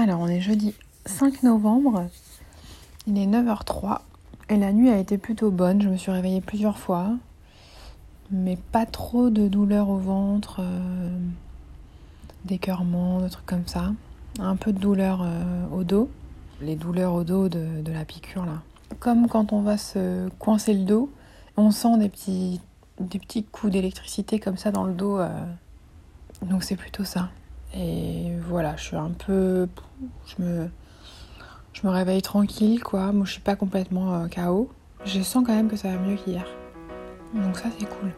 Alors, on est jeudi 5 novembre. Il est 9h03 et la nuit a été plutôt bonne. Je me suis réveillée plusieurs fois, mais pas trop de douleurs au ventre, euh, d'écœurement, de trucs comme ça. Un peu de douleur euh, au dos, les douleurs au dos de, la piqûre là. Comme quand on va se coincer le dos, on sent des petits, coups d'électricité comme ça dans le dos. Euh. donc c'est plutôt ça. Et voilà, je suis un peu. Je me, je me réveille tranquille, quoi. Moi, je suis pas complètement euh, KO. Je sens quand même que ça va mieux qu'hier. Donc, ça, c'est cool.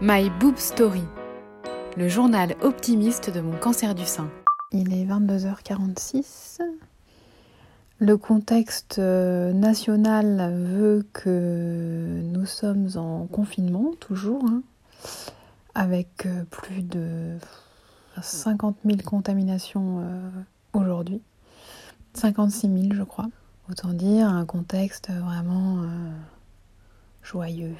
My Boob Story, le journal optimiste de mon cancer du sein. Il est 22h46. Le contexte euh, national veut que nous sommes en confinement, toujours. Hein avec euh, plus de 50 000 contaminations euh, aujourd'hui. 56 000 je crois. Autant dire un contexte vraiment euh, joyeux.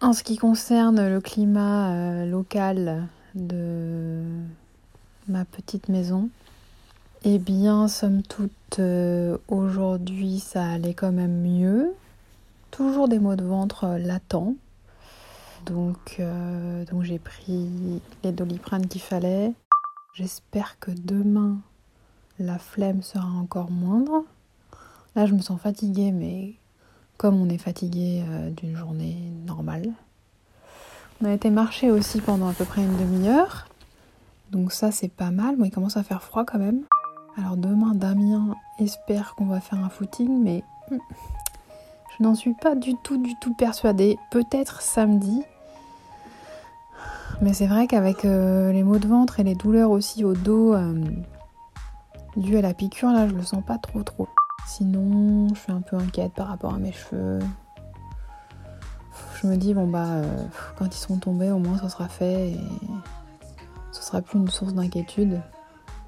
En ce qui concerne le climat local de ma petite maison, eh bien, somme toute, aujourd'hui, ça allait quand même mieux. Toujours des maux de ventre latents, donc, euh, donc j'ai pris les doliprane qu'il fallait. J'espère que demain, la flemme sera encore moindre. Là, je me sens fatiguée, mais comme on est fatigué euh, d'une journée normale. On a été marcher aussi pendant à peu près une demi-heure. Donc ça, c'est pas mal. Bon, il commence à faire froid quand même. Alors demain, Damien espère qu'on va faire un footing, mais n'en suis pas du tout, du tout persuadée. Peut-être samedi. Mais c'est vrai qu'avec euh, les maux de ventre et les douleurs aussi au dos euh, dues à la piqûre, là, je le sens pas trop trop. Sinon, je suis un peu inquiète par rapport à mes cheveux. Je me dis, bon bah, euh, quand ils seront tombés, au moins ça sera fait et ce sera plus une source d'inquiétude.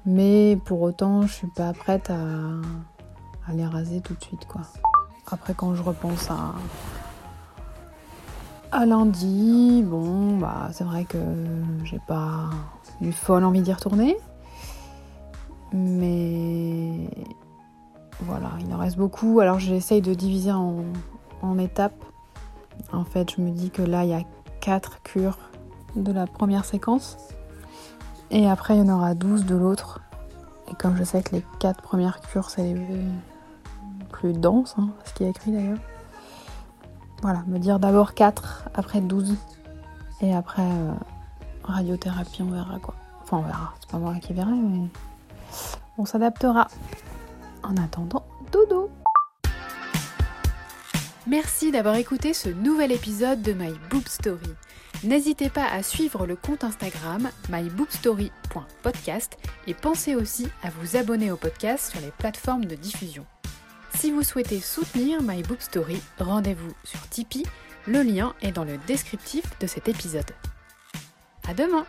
Mais pour autant, je suis pas prête à, à les raser tout de suite, quoi. Après, quand je repense à, à lundi, bon, bah, c'est vrai que j'ai pas eu folle envie d'y retourner. Mais voilà, il en reste beaucoup. Alors j'essaye de diviser en, en, étapes. En fait, je me dis que là, il y a 4 cures de la première séquence. Et après, il y en aura 12 de l'autre. Et comme je sais que les 4 premières cures, c'est les plus denses, hein, ce qui est écrit d'ailleurs. Voilà, me dire d'abord 4, après 12. Et après, euh, radiothérapie, on verra quoi. Enfin, on verra. C'est pas moi qui verrai, mais on s'adaptera. En attendant, dodo Merci d'avoir écouté ce nouvel épisode de My Boob Story. N'hésitez pas à suivre le compte Instagram myboobstory.podcast et pensez aussi à vous abonner au podcast sur les plateformes de diffusion. Si vous souhaitez soutenir My Book Story, rendez-vous sur Tipeee. Le lien est dans le descriptif de cet épisode. À demain!